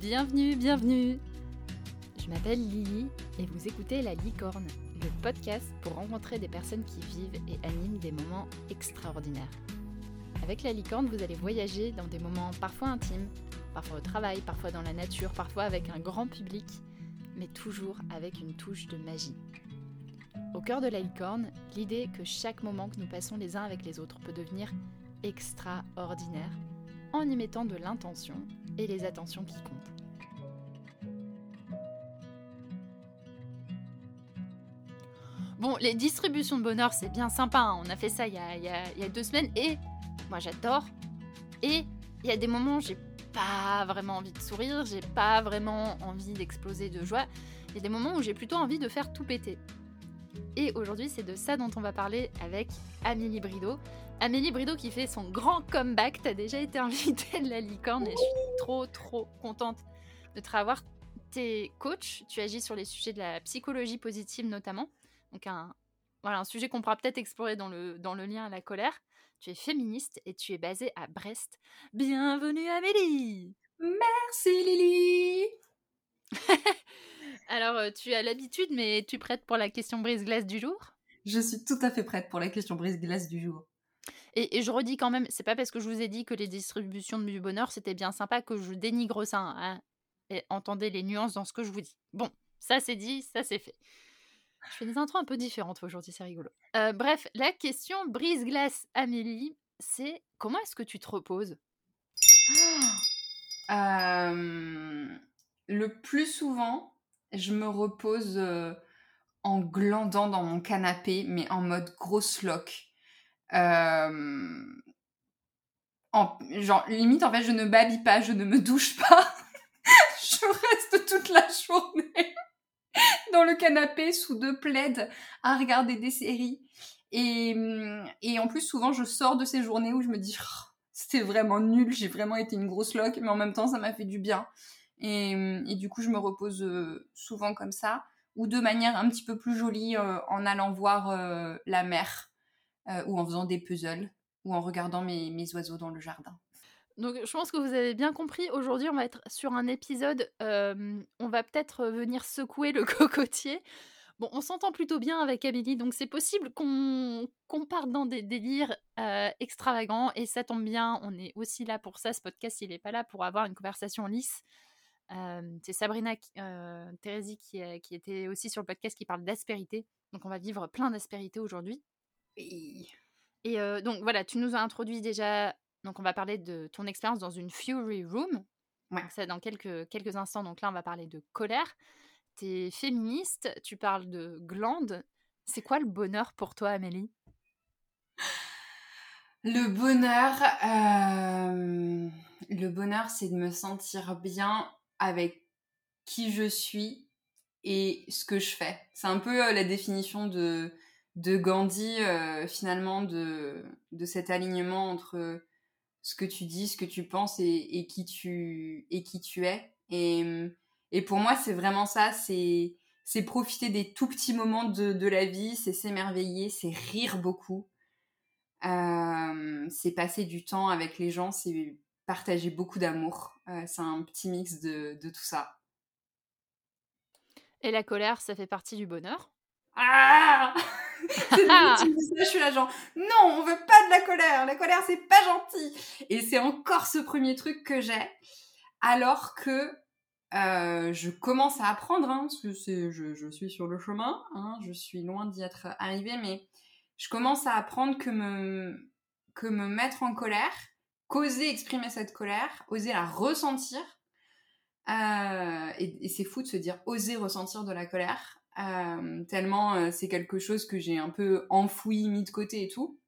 Bienvenue, bienvenue Je m'appelle Lily et vous écoutez La Licorne, le podcast pour rencontrer des personnes qui vivent et animent des moments extraordinaires. Avec La Licorne, vous allez voyager dans des moments parfois intimes, parfois au travail, parfois dans la nature, parfois avec un grand public, mais toujours avec une touche de magie. Au cœur de La Licorne, l'idée que chaque moment que nous passons les uns avec les autres peut devenir extraordinaire en y mettant de l'intention et les attentions qui comptent. Bon, les distributions de bonheur, c'est bien sympa. hein. On a fait ça il y a, deux semaines et moi j'adore. Et il y a des moments où j'ai pas vraiment envie de sourire, j'ai pas vraiment envie d'exploser de joie. Il y a des moments où j'ai plutôt envie de faire tout péter. Et aujourd'hui, c'est de ça dont on va parler avec Amélie Brideau. Amélie Brideau qui fait son grand comeback. T'as déjà été invitée de la licorne et je suis trop trop contente de te revoir. T'es coach, tu agis sur les sujets de la psychologie positive notamment. Donc un, voilà, un sujet qu'on pourra peut-être explorer dans le, dans le lien à la colère. Tu es féministe et tu es basée à Brest. Bienvenue Amélie Merci Lily Alors euh, tu as l'habitude mais tu es prête pour la question brise-glace du jour? Je suis tout à fait prête pour la question brise-glace du jour. Et, et je redis quand même, c'est pas parce que je vous ai dit que les distributions du bonheur c'était bien sympa que je dénigre ça. hein. Et entendez les nuances dans ce que je vous dis. Bon, ça c'est dit, ça c'est fait. Je fais des intros un peu différentes aujourd'hui, c'est rigolo. Euh, bref, la question brise-glace Amélie, c'est comment est-ce que tu te reposes? Euh, le plus souvent, je me repose euh, en glandant dans mon canapé, mais en mode grosse loque. Euh, en- genre, limite, en fait, je ne babille pas, je ne me douche pas. je reste toute la journée dans le canapé sous deux plaids à regarder des séries. Et, et en plus, souvent, je sors de ces journées où je me dis, Oh, c'était vraiment nul, j'ai vraiment été une grosse loque, mais en même temps, ça m'a fait du bien. Et, hum, et du coup, je me repose euh, souvent comme ça, ou de manière un petit peu plus jolie euh, en allant voir euh, la mer, euh, ou en faisant des puzzles, ou en regardant mes, mes oiseaux dans le jardin. Donc je pense que vous avez bien compris, aujourd'hui on va être sur un épisode, euh, on va peut-être venir secouer le cocotier. Bon, on s'entend plutôt bien avec Amélie, donc c'est possible qu'on qu'on parte dans des délires euh, extravagants, et ça tombe bien, on est aussi là pour ça, ce podcast il n'est pas là pour avoir une conversation lisse. Euh, c'est Sabrina euh, Thérésie qui, qui était aussi sur le podcast qui parle d'aspérité, donc on va vivre plein d'aspérité aujourd'hui. Et... Et euh, donc voilà, tu nous as introduit déjà. Donc on va parler de ton expérience dans une Fury Room. Ouais. Donc ça dans quelques, quelques instants. Donc là, on va parler de colère. Tu es féministe, tu parles de glandes. C'est quoi le bonheur pour toi, Amélie? Le bonheur, euh, le bonheur, c'est de me sentir bien avec qui je suis et ce que je fais. C'est un peu euh, la définition de, de Gandhi, euh, finalement, de, de cet alignement entre ce que tu dis, ce que tu penses et, qui, tu, et qui tu es. Et, et pour moi, c'est vraiment ça, c'est c'est profiter des tout petits moments de, de la vie, c'est s'émerveiller, c'est rire beaucoup. Euh, c'est passer du temps avec les gens, c'est partager beaucoup d'amour. Euh, c'est un petit mix de, de tout ça. Et la colère, ça fait partie du bonheur? Ah C'est limite, tu me dis ça, je suis là genre non, on veut pas de la colère, la colère c'est pas gentil. Et c'est encore ce premier truc que j'ai, alors que euh, je commence à apprendre, hein, parce que je suis sur le chemin, hein, je suis loin d'y être arrivée, mais je commence à apprendre que me, que me mettre en colère, qu'oser exprimer cette colère, oser la ressentir, euh, et, c'est fou de se dire oser ressentir de la colère, euh, tellement euh, c'est quelque chose que j'ai un peu enfoui, mis de côté et tout.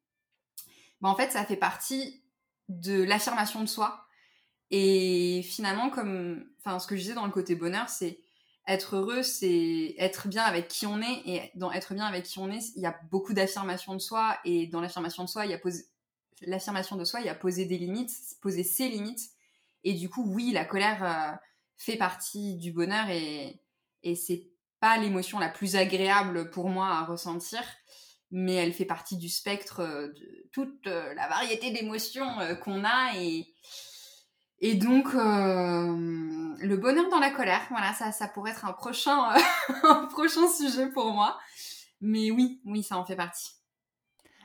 Bah, en fait, ça fait partie de l'affirmation de soi. Et finalement, comme, ce que je disais dans le côté bonheur, c'est être heureux, c'est être bien avec qui on est. Et dans être bien avec qui on est, il y a beaucoup d'affirmation de soi. Et dans l'affirmation de soi, il y a l'affirmation de soi, il y a poser des limites, poser ses limites. Et du coup, oui, la colère euh, fait partie du bonheur et, et c'est pas l'émotion la plus agréable pour moi à ressentir, mais elle fait partie du spectre euh, de toute euh, la variété d'émotions qu'on a et, Et donc, le bonheur dans la colère, voilà, ça, ça pourrait être un prochain, un prochain sujet pour moi. Mais oui, oui, ça en fait partie.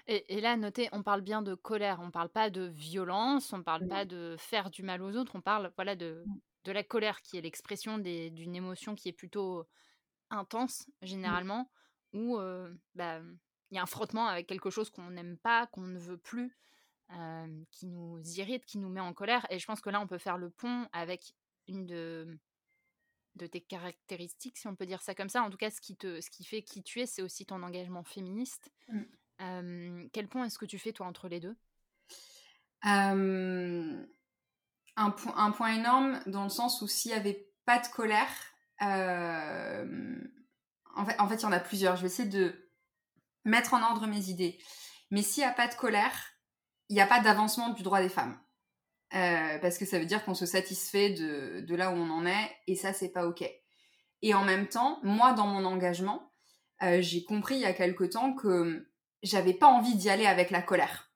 Et, là, notez, on parle bien de colère, on parle pas de violence, on parle pas de faire du mal aux autres, on parle voilà de, mmh. de la colère qui est l'expression d'une émotion qui est plutôt intense généralement, où bah, il y a un frottement avec quelque chose qu'on n'aime pas, qu'on ne veut plus, qui nous irrite, qui nous met en colère. Et je pense que là, on peut faire le pont avec une de, de tes caractéristiques, si on peut dire ça comme ça. En tout cas, ce qui, te, ce qui fait qui tu es, c'est aussi ton engagement féministe. Mmh. Quel pont est-ce que tu fais, toi, entre les deux? Un, point énorme dans le sens où s'il n'y avait pas de colère, en fait, il y en a plusieurs. Je vais essayer de mettre en ordre mes idées. Mais s'il n'y a pas de colère, il n'y a pas d'avancement du droit des femmes. Parce que ça veut dire qu'on se satisfait de, de, là où on en est, et ça, c'est pas OK. Et en même temps, moi, dans mon engagement, j'ai compris il y a quelque temps que j'avais pas envie d'y aller avec la colère.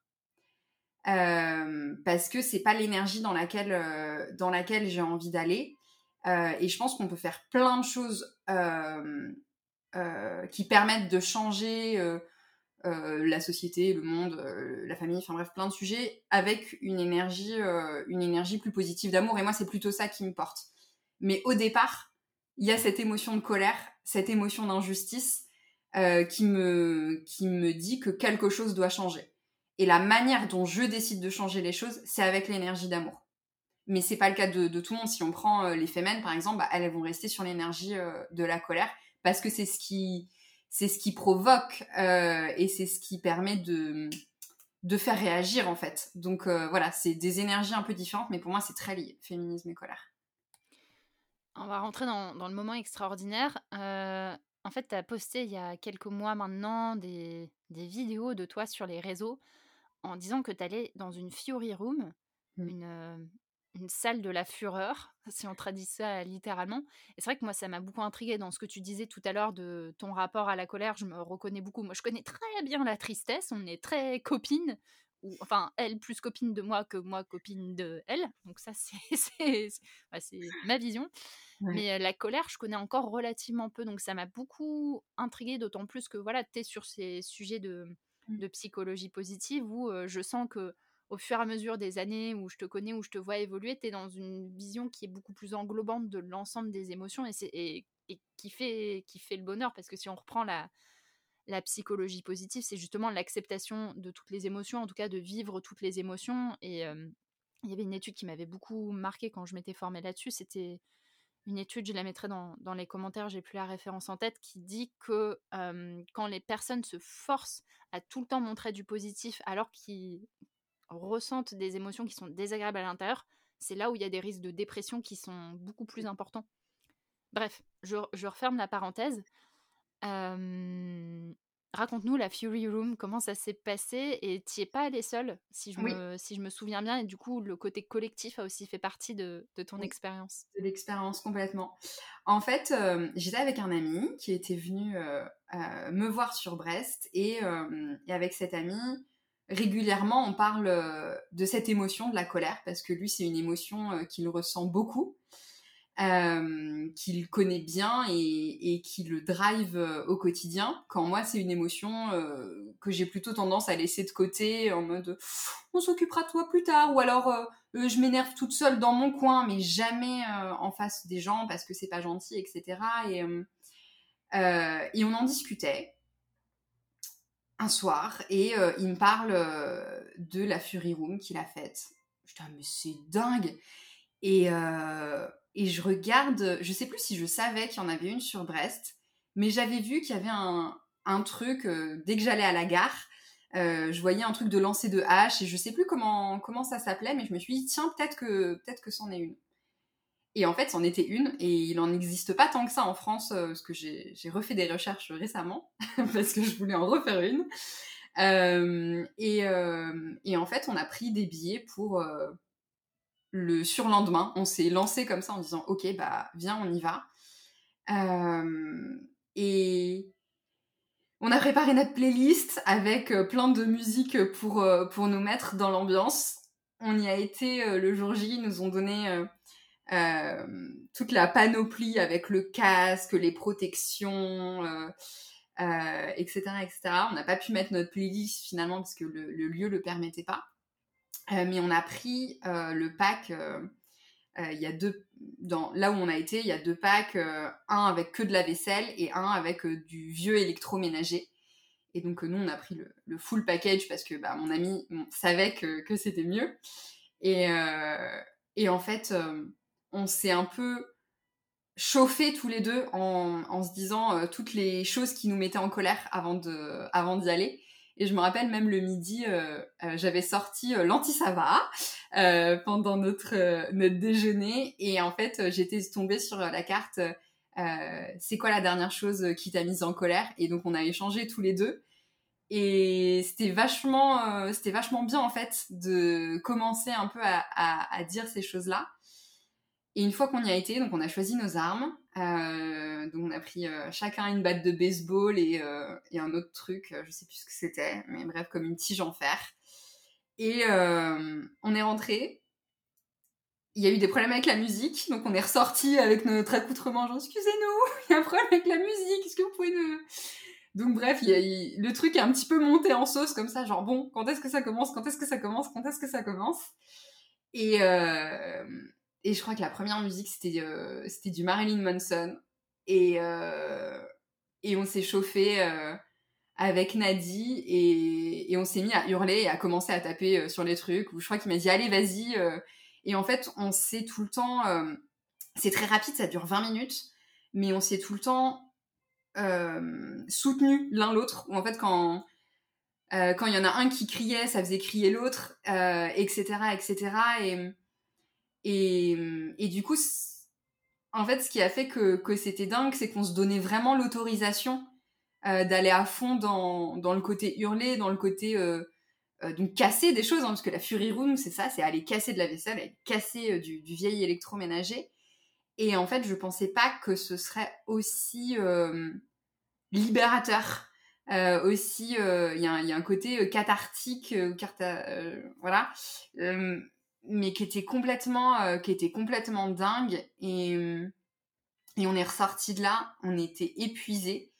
Euh, parce que c'est pas l'énergie dans laquelle, dans laquelle j'ai envie d'aller. et je pense qu'on peut faire plein de choses qui permettent de changer euh, la société, le monde, euh, la famille, enfin bref, plein de sujets, avec une énergie, euh, une énergie plus positive d'amour. Et moi, c'est plutôt ça qui me porte. Mais au départ, il y a cette émotion de colère, cette émotion d'injustice qui, me, qui me dit que quelque chose doit changer. Et la manière dont je décide de changer les choses, c'est avec l'énergie d'amour. Mais c'est pas le cas de, tout le monde. Si on prend les femmes, par exemple, bah, elles vont rester sur l'énergie de la colère parce que c'est ce qui c'est ce qui provoque euh, et c'est ce qui permet de, de faire réagir en fait. Donc euh, voilà, c'est des énergies un peu différentes, mais pour moi c'est très lié, féminisme et colère. On va rentrer dans, dans le moment extraordinaire. Euh, en fait, tu as posté il y a quelques mois maintenant des, des, vidéos de toi sur les réseaux en disant que tu allais dans une Fury Room, mmh. une, une salle de la fureur, si on traduit ça littéralement. Et c'est vrai que moi, ça m'a beaucoup intrigué dans ce que tu disais tout à l'heure de ton rapport à la colère. Je me reconnais beaucoup. Moi, je connais très bien la tristesse. On est très copines. Ou, enfin, elle plus copine de moi que moi copine de elle. Donc ça, c'est ma vision. Mais la colère, je connais encore relativement peu. Donc ça m'a beaucoup intrigué, d'autant plus que voilà, tu es sur ces sujets de, mmh. de psychologie positive où je sens que au fur et à mesure des années où je te connais, où je te vois évoluer, tu es dans une vision qui est beaucoup plus englobante de l'ensemble des émotions et, et, qui, fait, qui fait le bonheur. Parce que si on reprend la, la psychologie positive, c'est justement l'acceptation de toutes les émotions, en tout cas de vivre toutes les émotions. Et il y avait une étude qui m'avait beaucoup marqué quand je m'étais formée là-dessus. C'était une étude, je la mettrai dans, les commentaires, j'ai plus la référence en tête, qui dit que quand les personnes se forcent à tout le temps montrer du positif alors qu'ils ressentent des émotions qui sont désagréables à l'intérieur, c'est là où il y a des risques de dépression qui sont beaucoup plus importants. Bref, je, referme la parenthèse. Raconte-nous la Fury Room, comment ça s'est passé et tu es pas allée seule, si je, me, si je me souviens bien, et du coup le côté collectif a aussi fait partie de, ton expérience? De l'expérience complètement. En fait, j'étais avec un ami qui était venu me voir sur Brest et, et avec cet ami, régulièrement, on parle de cette émotion, de la colère, parce que lui, c'est une émotion qu'il ressent beaucoup, euh, qu'il connaît bien et, qui le drive au quotidien. Quand moi, c'est une émotion que j'ai plutôt tendance à laisser de côté en mode on s'occupera de toi plus tard, ou alors je m'énerve toute seule dans mon coin, mais jamais en face des gens parce que c'est pas gentil, etc. Et, on en discutait un soir et euh, il me parle euh, de la Fury Room qu'il a faite. Je dis, ah, mais c'est dingue! Et, euh, et je regarde, je sais plus si je savais qu'il y en avait une sur Brest, mais j'avais vu qu'il y avait un, truc, dès que j'allais à la gare, je voyais un truc de lancer de hache et je sais plus comment, comment ça s'appelait, mais je me suis dit, tiens, peut-être que, peut-être que c'en est une. Et en fait, c'en était une, et il n'en existe pas tant que ça en France, euh, parce que j'ai refait des recherches récemment, parce que je voulais en refaire une. Euh, euh, et, en fait, on a pris des billets pour le surlendemain. On s'est lancé comme ça en disant, ok, bah viens, on y va. et on a préparé notre playlist avec plein de musique pour, pour nous mettre dans l'ambiance. on y a été le jour J, ils nous ont donné toute la panoplie avec le casque, les protections, etc., etc. On n'a pas pu mettre notre playlist finalement parce que le, le lieu le permettait pas. Mais on a pris le pack euh, il y a deux, dans, là où on a été, il y a deux packs, euh, un avec que de la vaisselle et un avec euh, du vieux électroménager. Et donc nous, on a pris le, full package parce que bah, mon ami savait que, c'était mieux. Et, en fait, on s'est un peu chauffé tous les deux en, se disant toutes les choses qui nous mettaient en colère avant d'y avant d'y aller. Et je me rappelle même le midi, euh, euh, j'avais sorti euh, l'anti-sava pendant notre, notre déjeuner. Et en fait, j'étais tombée sur la carte c'est quoi la dernière chose qui t'a mise en colère? Et donc, on a échangé tous les deux. Et c'était vachement, c'était vachement bien en fait de commencer un peu à, à dire ces choses-là. Et une fois qu'on y a été, donc on a choisi nos armes. Euh, donc on a pris euh, chacun une batte de baseball et, euh, et un autre truc, je sais plus ce que c'était, mais bref, comme une tige en fer. Et on est rentré. Il y a eu des problèmes avec la musique, donc on est ressorti avec notre accoutrement, genre excusez-nous, il y a un problème avec la musique, est-ce que vous pouvez nous... Donc bref, le truc est un petit peu monté en sauce comme ça, genre bon, quand est-ce que ça commence, quand est-ce que ça commence, quand est-ce que ça commence? Et, et je crois que la première musique, c'était euh, c'était du Marilyn Manson. Et, euh, et on s'est chauffé euh, avec Nadi et, et on s'est mis à hurler et à commencer à taper sur les trucs. Ou je crois qu'il m'a dit allez, vas-y. et en fait, on s'est tout le temps. c'est très rapide, ça dure 20 minutes. Mais on s'est tout le temps soutenu l'un l'autre. En fait, quand. quand il y en a un qui criait, ça faisait crier l'autre, etc., etc. Et, et, et du coup, en fait, ce qui a fait que, que c'était dingue, c'est qu'on se donnait vraiment l'autorisation euh, d'aller à fond dans, dans, le côté hurler, dans le côté euh, euh, donc casser des choses, hein, parce que la Fury Room, c'est ça, c'est aller casser de la vaisselle, aller casser euh, du, du, vieil électroménager. Et en fait, je pensais pas que ce serait aussi euh, libérateur. aussi, il y, a un côté cathartique, voilà mais qui était complètement, euh, dingue. Et, et on est ressorti de là, on était épuisés.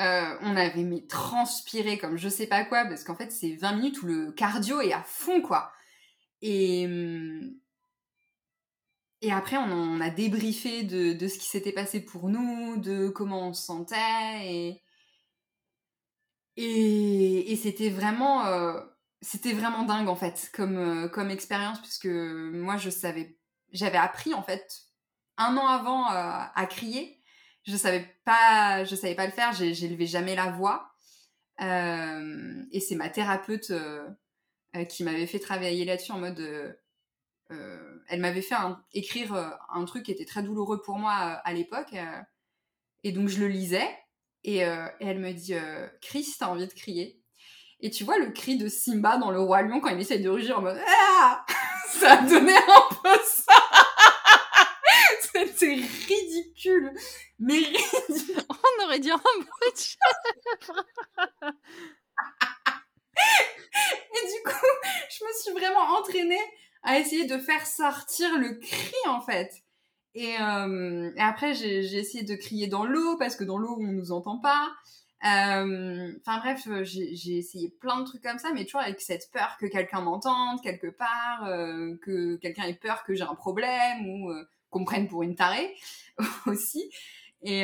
Euh, on avait transpiré comme je sais pas quoi, parce qu'en fait, c'est 20 minutes où le cardio est à fond, quoi. Et, et après, on, a débriefé de, ce qui s'était passé pour nous, de comment on se sentait. Et, et, c'était vraiment. Euh, c'était vraiment dingue en fait comme, euh, comme expérience puisque moi je savais j'avais appris en fait un an avant euh, à crier. Je savais pas je savais pas le faire j'élevais jamais la voix. Euh, et c'est ma thérapeute qui m'avait fait travailler là-dessus en mode elle m'avait fait écrire un truc qui était très douloureux pour moi à l'époque et donc je le lisais et, et elle me dit Chris t'as envie de crier? Et tu vois le cri de Simba dans Le Roi Lion quand il essaye de rugir en mode ah Ça donné un peu ça C'était ridicule Mais ridicule On aurait dit un bruit de chèvre Et du coup, je me suis vraiment entraînée à essayer de faire sortir le cri en fait. Et, euh, et après, j'ai essayé de crier dans l'eau parce que dans l'eau, on nous entend pas. Euh, enfin bref, euh, j'ai essayé plein de trucs comme ça, mais toujours avec cette peur que quelqu'un m'entende quelque part, euh, que quelqu'un ait peur que j'ai un problème ou qu'on me prenne pour une tarée aussi. Et,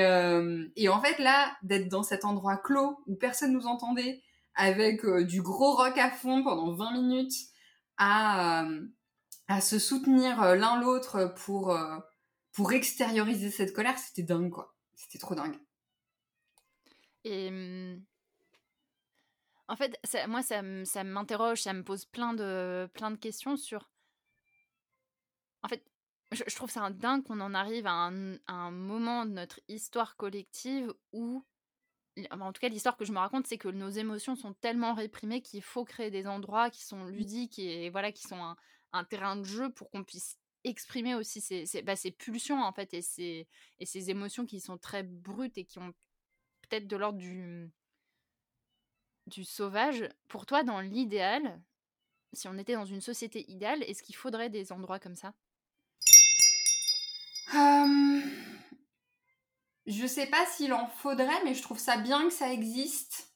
et, en fait là, d'être dans cet endroit clos où personne nous entendait, avec du gros rock à fond pendant 20 minutes, à, à se soutenir l'un l'autre pour, pour extérioriser cette colère, c'était dingue quoi. C'était trop dingue. Et mmh, en fait, ça, moi, ça, ça m'interroge, ça me pose plein de, plein de questions sur. En fait, je, trouve ça dingue qu'on en arrive à un, un, moment de notre histoire collective où. En tout cas, l'histoire que je me raconte, c'est que nos émotions sont tellement réprimées qu'il faut créer des endroits qui sont mmh. ludiques et voilà, qui sont un, un terrain de jeu pour qu'on puisse exprimer aussi ces, ces, bah, ces, pulsions en fait et ces, et ces émotions qui sont très brutes et qui ont peut-être de l'ordre du, du sauvage. Pour toi, dans l'idéal, si on était dans une société idéale, est-ce qu'il faudrait des endroits comme ça? Je sais pas s'il en faudrait, mais je trouve ça bien que ça existe.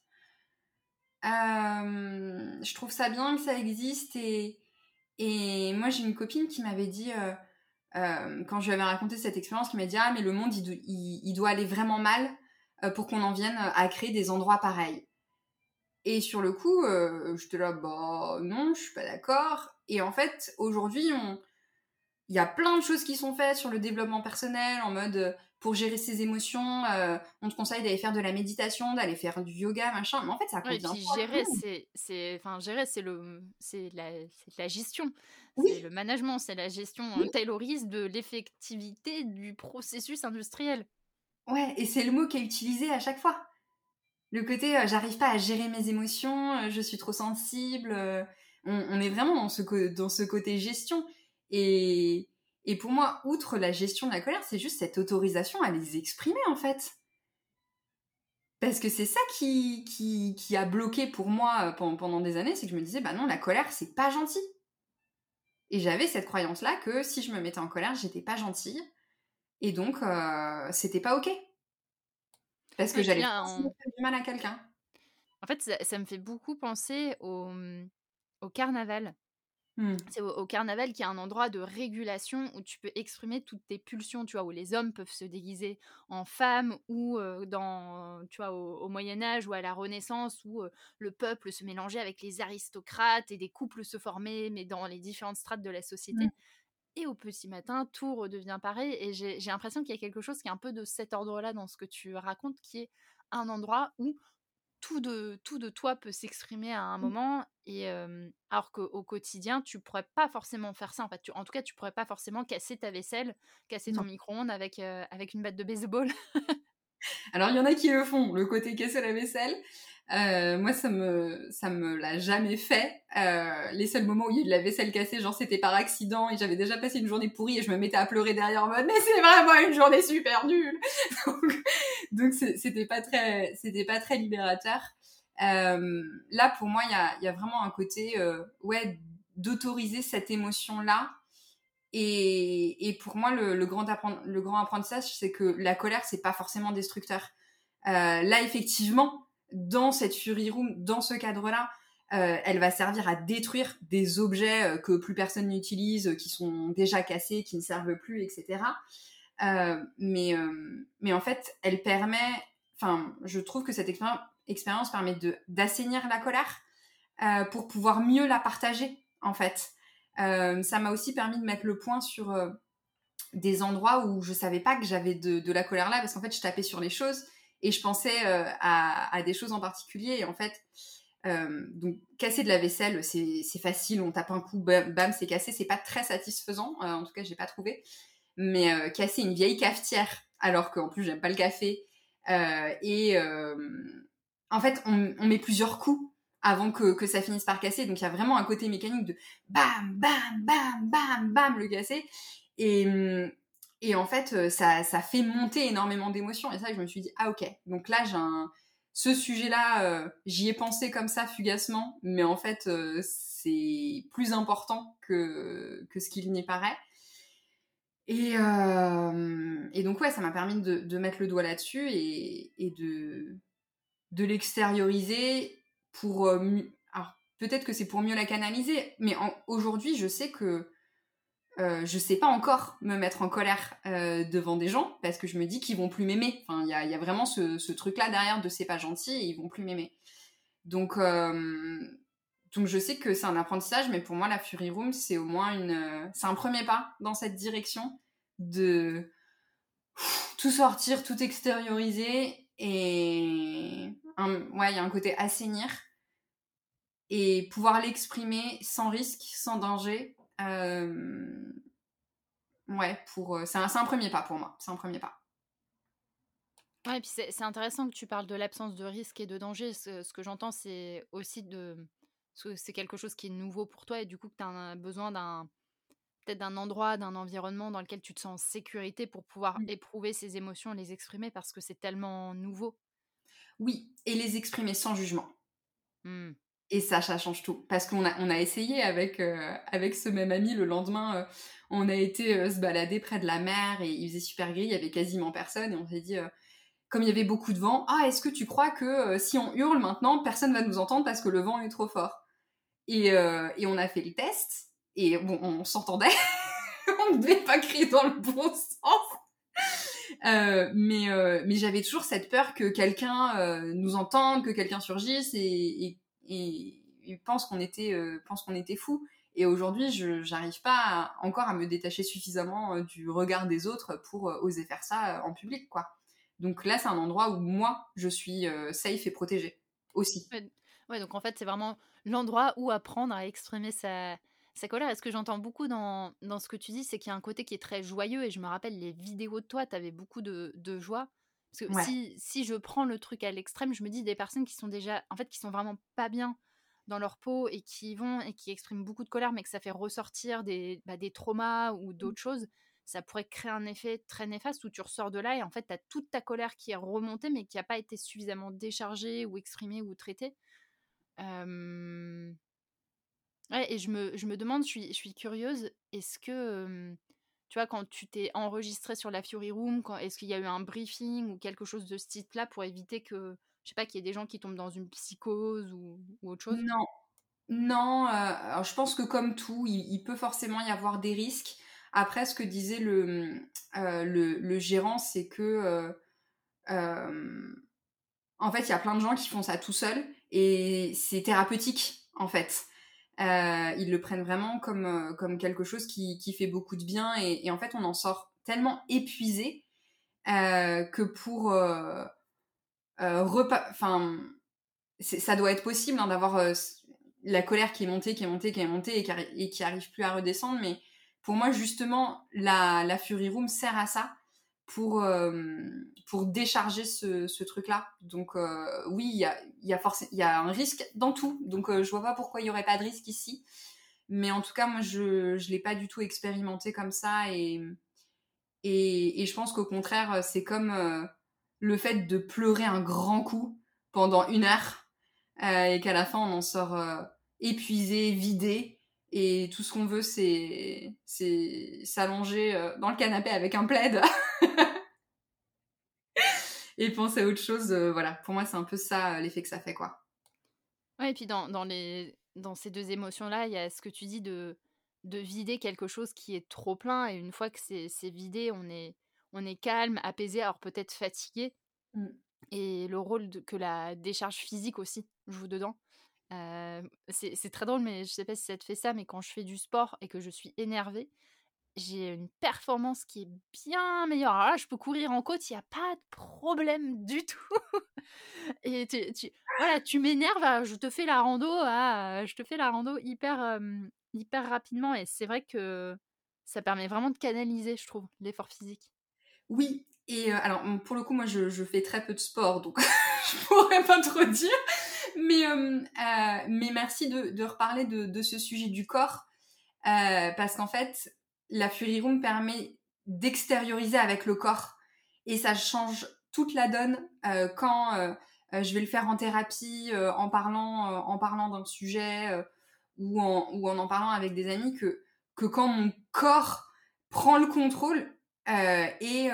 Je trouve ça bien que ça existe et, et moi j'ai une copine qui m'avait dit euh, euh, quand je lui avais raconté cette expérience qui m'a dit ah mais le monde il, il- doit aller vraiment mal pour qu'on en vienne à créer des endroits pareils et sur le coup euh, j'étais là bah non je suis pas d'accord et en fait aujourd'hui on il y a plein de choses qui sont faites sur le développement personnel en mode euh, pour gérer ses émotions euh, on te conseille d'aller faire de la méditation d'aller faire du yoga machin mais en fait ça Ouais, et convient puis gérer, c'est, c'est, enfin gérer, c'est le, c'est la, c'est la gestion, Oui. c'est le management, c'est la gestion Oui. euh, de l'effectivité du processus industriel. Ouais, et c'est le mot qui est utilisé à chaque fois. Le côté euh, j'arrive pas à gérer mes émotions, euh, je suis trop sensible. euh, on, est vraiment dans ce, côté gestion. Et, et pour moi, outre la gestion de la colère, c'est juste cette autorisation à les exprimer en fait. Parce que c'est ça qui, qui, a bloqué pour moi pendant, pendant des années, c'est que je me disais, bah non, la colère, c'est pas gentil. Et j'avais cette croyance-là que si je me mettais en colère, j'étais pas gentille. Et donc, euh, c'était pas ok. Parce que j'allais on- faire du mal à quelqu'un. en fait, ça, ça me fait beaucoup penser au, au carnaval. Hmm. C'est au, au carnaval qui est un endroit de régulation où tu peux exprimer toutes tes pulsions, tu vois, où les hommes peuvent se déguiser en femmes, ou euh, dans, tu vois, au, au Moyen Âge ou à la Renaissance, où euh, le peuple se mélangeait avec les aristocrates et des couples se formaient, mais dans les différentes strates de la société. Mm. Et au petit matin, tout redevient pareil. Et j'ai l'impression qu'il y a quelque chose qui est un peu de cet ordre-là dans ce que tu racontes, qui est un endroit où tout de, tout de toi peut s'exprimer à un Mm. moment, et euh, alors qu'au quotidien, tu pourrais pas forcément faire ça. En, fait, tu- en tout cas, tu pourrais pas forcément casser ta vaisselle, casser ton micro-ondes avec, euh, avec une batte de baseball. Alors, il y en a qui le font, le côté casser la vaisselle. Euh, moi, ça me, ça me l'a jamais fait. Euh, les seuls moments où il y a eu de la vaisselle cassée, genre c'était par accident et j'avais déjà passé une journée pourrie et je me mettais à pleurer derrière en mode mais c'est vraiment une journée super nulle. donc, c'était pas très, c'était pas très libérateur. Euh, là, pour moi, il y a, y a vraiment un côté, euh, ouais, d'autoriser cette émotion-là. Et, et pour moi, le, le grand, le grand apprentissage, c'est que la colère, c'est pas forcément destructeur. Euh, là, effectivement, dans cette Fury Room, dans ce cadre-là, euh, elle va servir à détruire des objets euh, que plus personne n'utilise, qui sont déjà cassés, qui ne servent plus, etc. Euh, mais, mais en fait, elle permet, enfin, je trouve que cette expéri- expérience permet d'assainir la colère pour pouvoir mieux la partager, en fait. Ça m'a aussi permis de mettre le point sur des endroits où je savais pas que j'avais de, de la colère là, parce qu'en fait, je tapais sur les choses et je pensais euh, à, des choses en particulier. Et en fait, euh, donc casser de la vaisselle, c'est facile, on tape un coup, bam, bam, c'est cassé, c'est pas très satisfaisant. Euh, en tout cas, j'ai pas trouvé. Mais casser une vieille cafetière, alors qu'en plus j'aime pas le café, et en fait, on, on met plusieurs coups avant que, que ça finisse par casser. Donc il y a vraiment un côté mécanique de bam, bam, bam, bam, bam, le casser. Et, hum, et en fait, euh, ça, fait monter énormément d'émotions. Et ça, je me suis dit, ah ok, donc là, j'ai un... ce sujet-là, euh, j'y ai pensé comme ça fugacement, mais en fait, euh, c'est plus important que, que ce qu'il n'y paraît. Et, donc, ouais, ça m'a permis de, mettre le doigt là-dessus et, de, de l'extérioriser pour. alors, peut-être que c'est pour mieux la canaliser, mais aujourd'hui, je sais que euh, je sais pas encore me mettre en colère euh, devant des gens parce que je me dis qu'ils vont plus m'aimer. Enfin, il y a, vraiment ce, truc-là derrière de c'est pas gentil et ils vont plus m'aimer. Donc, euh, donc je sais que c'est un apprentissage, mais pour moi, la Fury Room, c'est au moins une, euh, c'est un premier pas dans cette direction de tout sortir, tout extérioriser et ouais, il y a un côté assainir et pouvoir l'exprimer sans risque, sans danger. Euh, ouais, pour euh, c'est un, un premier pas pour moi. C'est un premier pas. Ouais, et puis c'est intéressant que tu parles de l'absence de risque et de danger. Ce, ce que j'entends, c'est aussi de. C'est quelque chose qui est nouveau pour toi et du coup que tu as besoin d'un. Peut-être d'un endroit, d'un environnement dans lequel tu te sens en sécurité pour pouvoir Mm. éprouver ces émotions, les exprimer parce que c'est tellement nouveau. Oui, et les exprimer sans jugement. Hmm. Et ça, ça change tout. Parce qu'on a, on a essayé avec, avec ce même ami le lendemain. on a été se balader près de la mer et il faisait super gris, il y avait quasiment personne. Et on s'est dit, comme il y avait beaucoup de vent, ah, est-ce que tu crois que si on hurle maintenant, personne va nous entendre parce que le vent est trop fort? Et, et on a fait le test. Et bon, on s'entendait. on ne devait pas crier dans le bon sens. Euh, mais euh, mais j'avais toujours cette peur que quelqu'un euh, nous entende, que quelqu'un surgisse et, et, et, pense qu'on était qu'on était fou. Et aujourd'hui, je j'arrive pas encore à me détacher suffisamment du regard des autres pour oser faire ça en public, quoi. Donc là, c'est un endroit où moi, je suis safe et protégée aussi. Ouais, donc en fait, c'est vraiment l'endroit où apprendre à exprimer sa, sa colère. Et ce que j'entends beaucoup dans, dans, ce que tu dis, c'est qu'il y a un côté qui est très joyeux. Et je me rappelle les vidéos de toi, tu avais beaucoup de, de, joie. Parce que si, si je prends le truc à l'extrême, je me dis des personnes qui sont déjà, en fait, qui sont vraiment pas bien dans leur peau et qui vont et qui expriment beaucoup de colère, mais que ça fait ressortir des, bah, des traumas ou mmh. d'autres choses, ça pourrait créer un effet très néfaste où tu ressors de là et en fait, tu as toute ta colère qui est remontée, mais qui n'a pas été suffisamment déchargée ou exprimée ou traitée. Euh... Ouais, et je me, je me demande, je suis, je suis curieuse, est-ce que, tu vois, quand tu t'es enregistré sur la Fury Room, est-ce qu'il y a eu un briefing ou quelque chose de ce type-là pour éviter que, je sais pas, qu'il y ait des gens qui tombent dans une psychose ou, autre chose? Non. Non, alors je pense que comme tout, il, peut forcément y avoir des risques. Après, ce que disait le, le, le, gérant, c'est que, en fait, il y a plein de gens qui font ça tout seuls et c'est thérapeutique, en fait. Euh, ils le prennent vraiment comme, euh, quelque chose qui, fait beaucoup de bien et, en fait on en sort tellement épuisé euh, que pour enfin ça doit être possible hein, d'avoir la colère qui est montée, qui est montée, qui est montée et qui, et qui arrive plus à redescendre mais pour moi justement la, la Fury Room sert à ça pour, euh, pour décharger ce, ce truc-là. Donc euh, oui, il y a, y, a y a un risque dans tout. Donc euh, je vois pas pourquoi il y aurait pas de risque ici. Mais en tout cas, moi, je ne l'ai pas du tout expérimenté comme ça. Et, et, et je pense qu'au contraire, c'est comme le fait de pleurer un grand coup pendant une heure et qu'à la fin, on en sort épuisé, vidé. Et tout ce qu'on veut, c'est s'allonger dans le canapé avec un plaid et penser à autre chose. Euh, voilà, pour moi, c'est un peu ça euh, l'effet que ça fait, quoi. Ouais, et puis dans, dans, les, dans ces deux émotions-là, il y a ce que tu dis de, de vider quelque chose qui est trop plein. Et une fois que c'est vidé, on est, on est calme, apaisé, alors peut-être fatigué. Mm. Et le rôle de, que la décharge physique aussi joue dedans. C'est très drôle, mais je sais pas si ça te fait ça, mais quand je fais du sport et que je suis énervée, j'ai une performance qui est bien meilleure. Alors là, je peux courir en côte, il n'y a pas de problème du tout. et tu, voilà, tu m'énerves, ah, je te fais la rando, ah, je te fais la rando hyper, hyper rapidement. Et c'est vrai que ça permet vraiment de canaliser, je trouve, l'effort physique. Oui, et alors pour le coup, moi, je, je, fais très peu de sport, donc je pourrais pas trop dire. Mais, euh, mais merci de, de reparler de, de, ce sujet du corps, euh, parce qu'en fait, la Fury Room permet d'extérioriser avec le corps et ça change toute la donne euh, quand euh, euh, je vais le faire en thérapie, en parlant, en parlant d'un sujet ou en, ou, en, en parlant avec des amis que, que quand mon corps prend le contrôle et,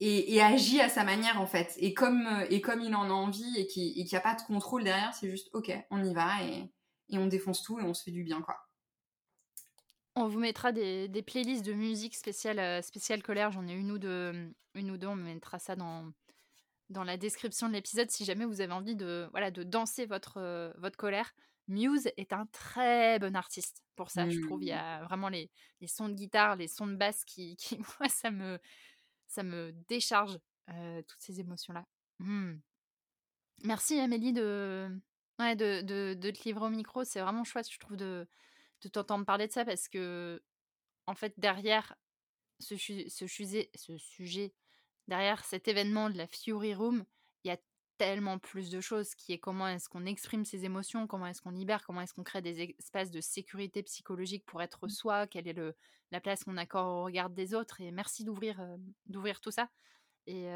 et, et, agit à sa manière en fait et comme, et comme il en a envie et qu'il n'y a pas de contrôle derrière, c'est juste ok, on y va et, et on défonce tout et on se fait du bien quoi. On vous mettra des, des playlists de musique spéciale, euh, spéciale colère. J'en ai une ou deux. Une ou deux. On mettra ça dans, dans la description de l'épisode si jamais vous avez envie de, voilà, de danser votre, euh, votre colère. Muse est un très bon artiste pour ça, je trouve. Il y mmh. a vraiment les, les, sons de guitare, les sons de basse qui, qui moi, ça me, ça me décharge toutes ces émotions-là. Mmh. Merci Amélie de, de, de, te livrer au micro. C'est vraiment chouette, je trouve, de, de t'entendre parler de ça parce que, en fait, derrière ce, ce, ce sujet, derrière cet événement de la Fury Room, il y a tellement plus de choses qui est comment est-ce qu'on exprime ses émotions, comment est-ce qu'on libère, comment est-ce qu'on crée des espaces de sécurité psychologique pour être mmh. soi, quelle est le, la place qu'on accorde au regard des autres. Et merci d'ouvrir d'ouvrir tout ça. Et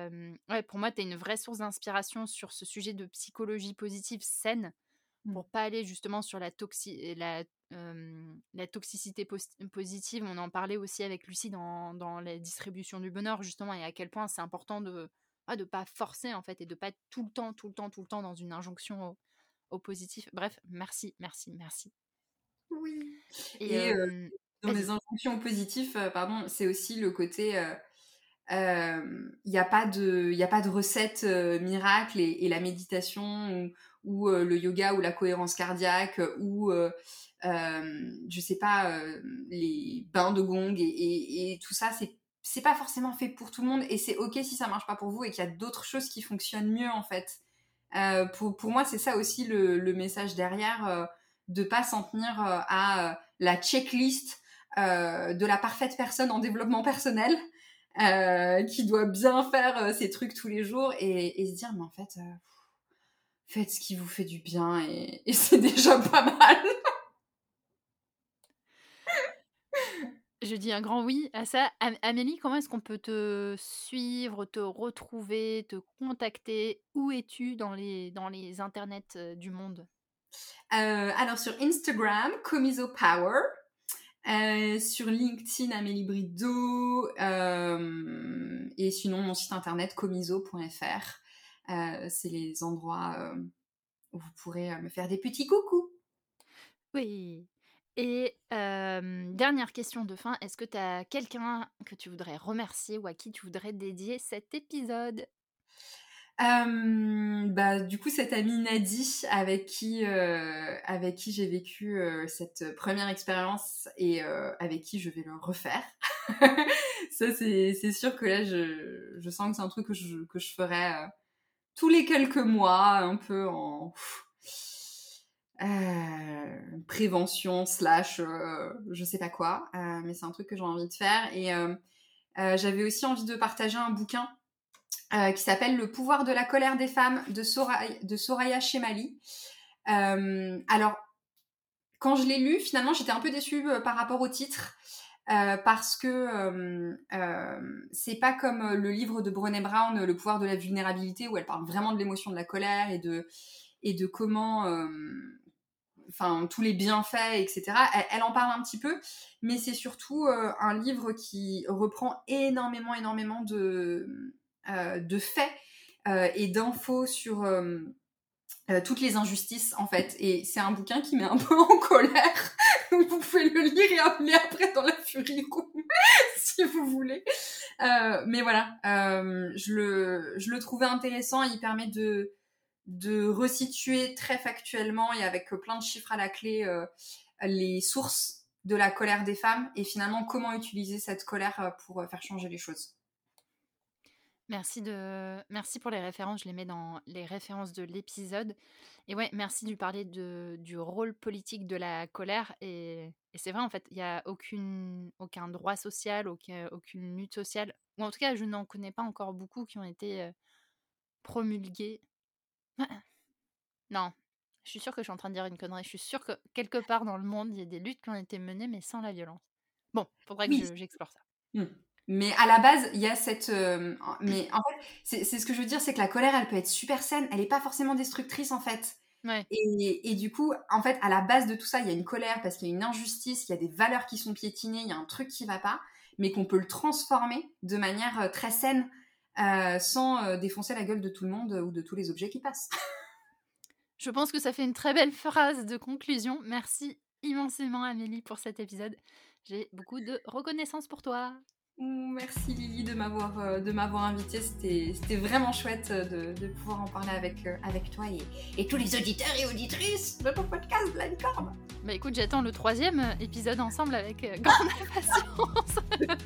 ouais, pour moi, tu es une vraie source d'inspiration sur ce sujet de psychologie positive saine mmh. pour pas aller justement sur la, toxi la, la toxicité positive. On en parlait aussi avec Lucie dans, dans la distribution du bonheur, justement, et à quel point c'est important de ne pas forcer, en fait, et de pas être tout le temps, tout le temps, tout le temps dans une injonction au, au positif. Bref, merci, merci, merci. Oui. Et, dans les injonctions positives, pardon, c'est aussi le côté il n'y a pas de il a pas de recette miracle et, la méditation ou, le yoga ou la cohérence cardiaque ou je sais pas les bains de gong et, tout ça c'est c'est pas forcément fait pour tout le monde et c'est ok si ça marche pas pour vous et qu'il y a d'autres choses qui fonctionnent mieux en fait pour, pour moi c'est ça aussi le, message derrière de pas s'en tenir à la checklist de la parfaite personne en développement personnel euh, qui doit bien faire euh, ses trucs tous les jours et, se dire mais en fait euh, faites ce qui vous fait du bien et, c'est déjà pas mal. Je dis un grand oui à ça. Amélie, comment est-ce qu'on peut te suivre, te retrouver, te contacter? Où es-tu dans les, dans les internets du monde? Alors sur Instagram, Comiso Power. Euh, sur LinkedIn, Amélie Brideau. Euh, et sinon, mon site internet, comiso.fr. Euh, c'est les endroits où vous pourrez me faire des petits coucous. Oui. Et dernière question de fin, est-ce que tu as quelqu'un que tu voudrais remercier ou à qui tu voudrais dédier cet épisode? Bah, du coup, cette amie Nadie avec qui, qui j'ai vécu cette première expérience et avec qui je vais le refaire. Ça, c'est sûr que là, je, je sens que c'est un truc que je, que je ferai tous les quelques mois, un peu en prévention slash je sais pas quoi. mais c'est un truc que j'ai envie de faire. Et j'avais aussi envie de partager un bouquin euh, qui s'appelle Le pouvoir de la colère des femmes de Soraya, Shemali. Euh, alors, quand je l'ai lu, finalement, j'étais un peu déçue euh, par rapport au titre. parce que c'est pas comme le livre de Brené Brown, Le pouvoir de la vulnérabilité, où elle parle vraiment de l'émotion de la colère et de comment, enfin, tous les bienfaits, etc. Elle, en parle un petit peu, mais c'est surtout un livre qui reprend énormément, énormément de, euh, de faits euh, et d'infos sur euh, toutes les injustices en fait. Et c'est un bouquin qui met un peu en colère. vous pouvez le lire et amener après dans la furie si vous voulez. mais voilà, je, le, je le trouvais intéressant. Il permet de, de resituer très factuellement et avec plein de chiffres à la clé les sources de la colère des femmes et finalement comment utiliser cette colère pour faire changer les choses. Merci, de... merci pour les références, je les mets dans les références de l'épisode. Et ouais, merci de parler de, du rôle politique de la colère. Et, c'est vrai, en fait, il n'y a aucune, aucun droit social, aucun, aucune lutte sociale, ou en tout cas, je n'en connais pas encore beaucoup qui ont été euh, promulgués. Non, je suis sûre que je suis en train de dire une connerie. Je suis sûre que quelque part dans le monde, il y a des luttes qui ont été menées, mais sans la violence. Bon, faudrait que j'explore ça. Mmh. Mais à la base, il y a cette. Euh, mais en fait, c'est ce que je veux dire, c'est que la colère, elle peut être super saine. Elle n'est pas forcément destructrice, en fait. Et, et, du coup, en fait, à la base de tout ça, il y a une colère parce qu'il y a une injustice, il y a des valeurs qui sont piétinées, il y a un truc qui va pas, mais qu'on peut le transformer de manière euh, très saine, euh, sans défoncer la gueule de tout le monde ou de tous les objets qui passent. Je pense que ça fait une très belle phrase de conclusion. Merci immensément, Amélie, pour cet épisode. J'ai beaucoup de reconnaissance pour toi. Merci Lily de m'avoir euh, de m'avoir invité. C'était vraiment chouette euh, de, pouvoir en parler avec euh, avec toi et, tous les auditeurs et auditrices de ton podcast La Licorne. Bah écoute, j'attends le troisième épisode ensemble avec grande impatience.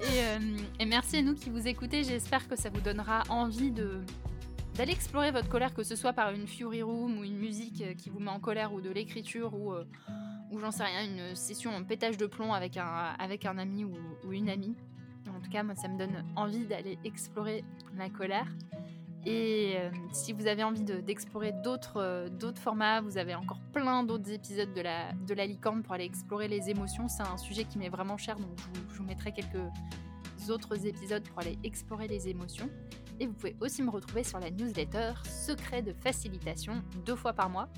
et, et, merci à nous qui vous écoutez. J'espère que ça vous donnera envie de d'aller explorer votre colère, que ce soit par une Fury Room ou une musique qui vous met en colère ou de l'écriture ou ou j'en sais rien, une session en pétage de plomb avec un, avec un ami ou, une amie. En tout cas, moi, ça me donne envie d'aller explorer ma colère. Et euh, si vous avez envie d'explorer d'autres euh, d'autres formats, vous avez encore plein d'autres épisodes de la, de la licorne pour aller explorer les émotions. C'est un sujet qui m'est vraiment cher, donc je vous, mettrai quelques autres épisodes pour aller explorer les émotions. Et vous pouvez aussi me retrouver sur la newsletter Secret de facilitation deux fois par mois.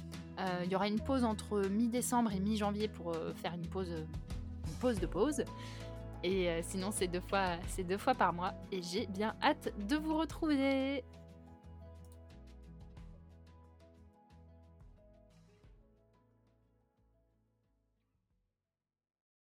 Euh, il y aura une pause entre mi-décembre et mi-janvier pour faire une pause, pause de pause. Et sinon, c'est deux, deux fois par mois. Et j'ai bien hâte de vous retrouver.